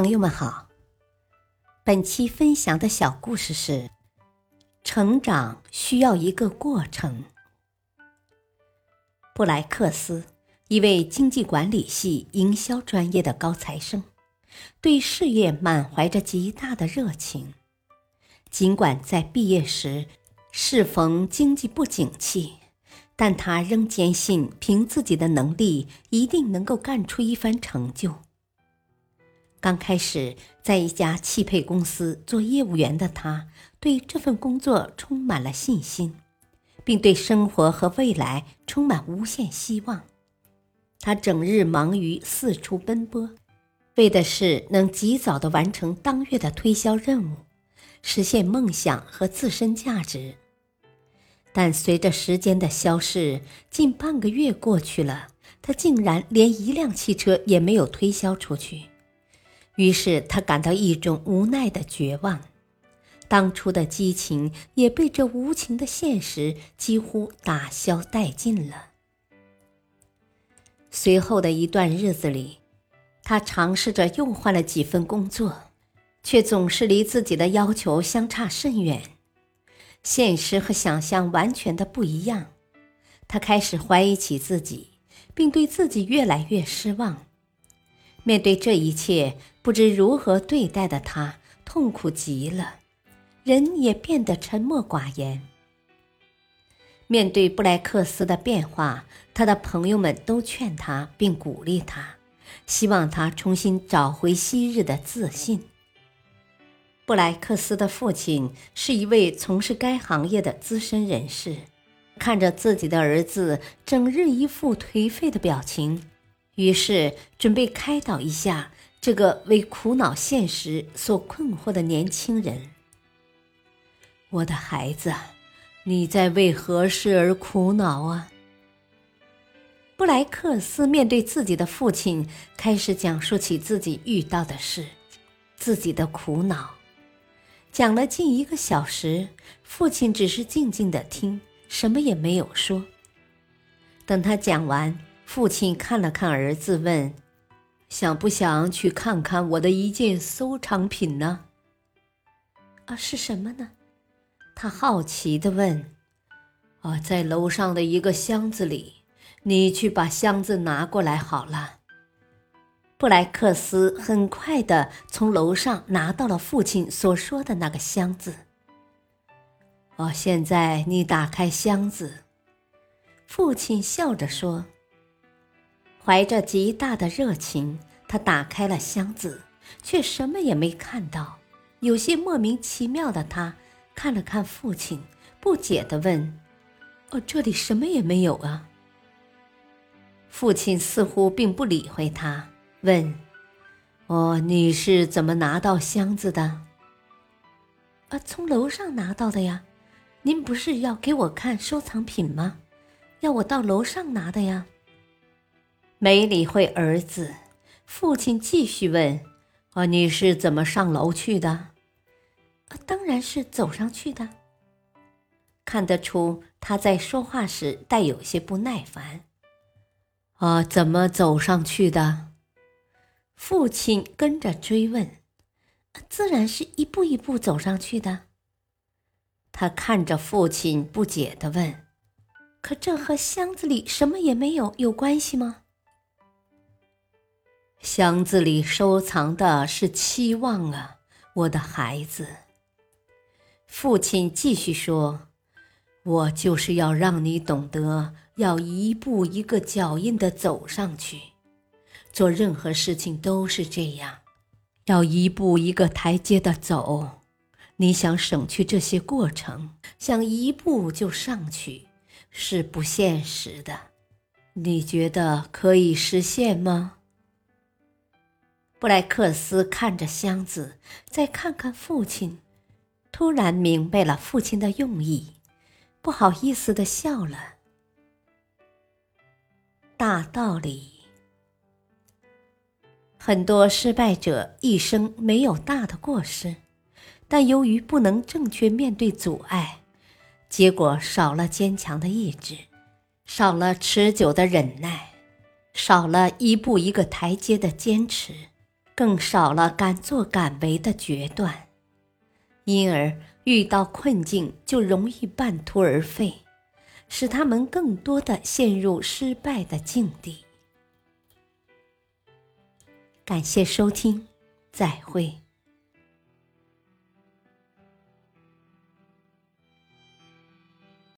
朋友们好，本期分享的小故事是：成长需要一个过程。布莱克斯，一位经济管理系营销专业的高材生，对事业满怀着极大的热情。尽管在毕业时适逢经济不景气，但他仍坚信凭自己的能力一定能够干出一番成就。刚开始在一家汽配公司做业务员的他，对这份工作充满了信心，并对生活和未来充满无限希望。他整日忙于四处奔波，为的是能及早的完成当月的推销任务，实现梦想和自身价值。但随着时间的消逝，近半个月过去了，他竟然连一辆汽车也没有推销出去。于是他感到一种无奈的绝望，当初的激情也被这无情的现实几乎打消殆尽了。随后的一段日子里，他尝试着又换了几份工作，却总是离自己的要求相差甚远，现实和想象完全的不一样。他开始怀疑起自己，并对自己越来越失望。面对这一切，不知如何对待的他痛苦极了，人也变得沉默寡言。面对布莱克斯的变化，他的朋友们都劝他并鼓励他，希望他重新找回昔日的自信。布莱克斯的父亲是一位从事该行业的资深人士，看着自己的儿子整日一副颓废的表情。于是，准备开导一下这个为苦恼现实所困惑的年轻人。我的孩子，你在为何事而苦恼啊？布莱克斯面对自己的父亲，开始讲述起自己遇到的事，自己的苦恼。讲了近一个小时，父亲只是静静的听，什么也没有说。等他讲完。父亲看了看儿子，问：“想不想去看看我的一件收藏品呢？”“啊，是什么呢？”他好奇地问。“啊，在楼上的一个箱子里，你去把箱子拿过来好了。”布莱克斯很快地从楼上拿到了父亲所说的那个箱子。“哦，现在你打开箱子。”父亲笑着说。怀着极大的热情，他打开了箱子，却什么也没看到。有些莫名其妙的他，看了看父亲，不解地问：“哦，这里什么也没有啊？”父亲似乎并不理会他，问：“哦，你是怎么拿到箱子的？”“啊，从楼上拿到的呀。您不是要给我看收藏品吗？要我到楼上拿的呀。”没理会儿子，父亲继续问：“啊，你是怎么上楼去的？”“啊，当然是走上去的。”看得出他在说话时带有些不耐烦。“啊，怎么走上去的？”父亲跟着追问。“自然是一步一步走上去的。”他看着父亲不解的问：“可这和箱子里什么也没有有关系吗？”箱子里收藏的是期望啊，我的孩子。父亲继续说：“我就是要让你懂得，要一步一个脚印的走上去。做任何事情都是这样，要一步一个台阶的走。你想省去这些过程，想一步就上去，是不现实的。你觉得可以实现吗？”布莱克斯看着箱子，再看看父亲，突然明白了父亲的用意，不好意思的笑了。大道理，很多失败者一生没有大的过失，但由于不能正确面对阻碍，结果少了坚强的意志，少了持久的忍耐，少了一步一个台阶的坚持。更少了敢作敢为的决断，因而遇到困境就容易半途而废，使他们更多的陷入失败的境地。感谢收听，再会。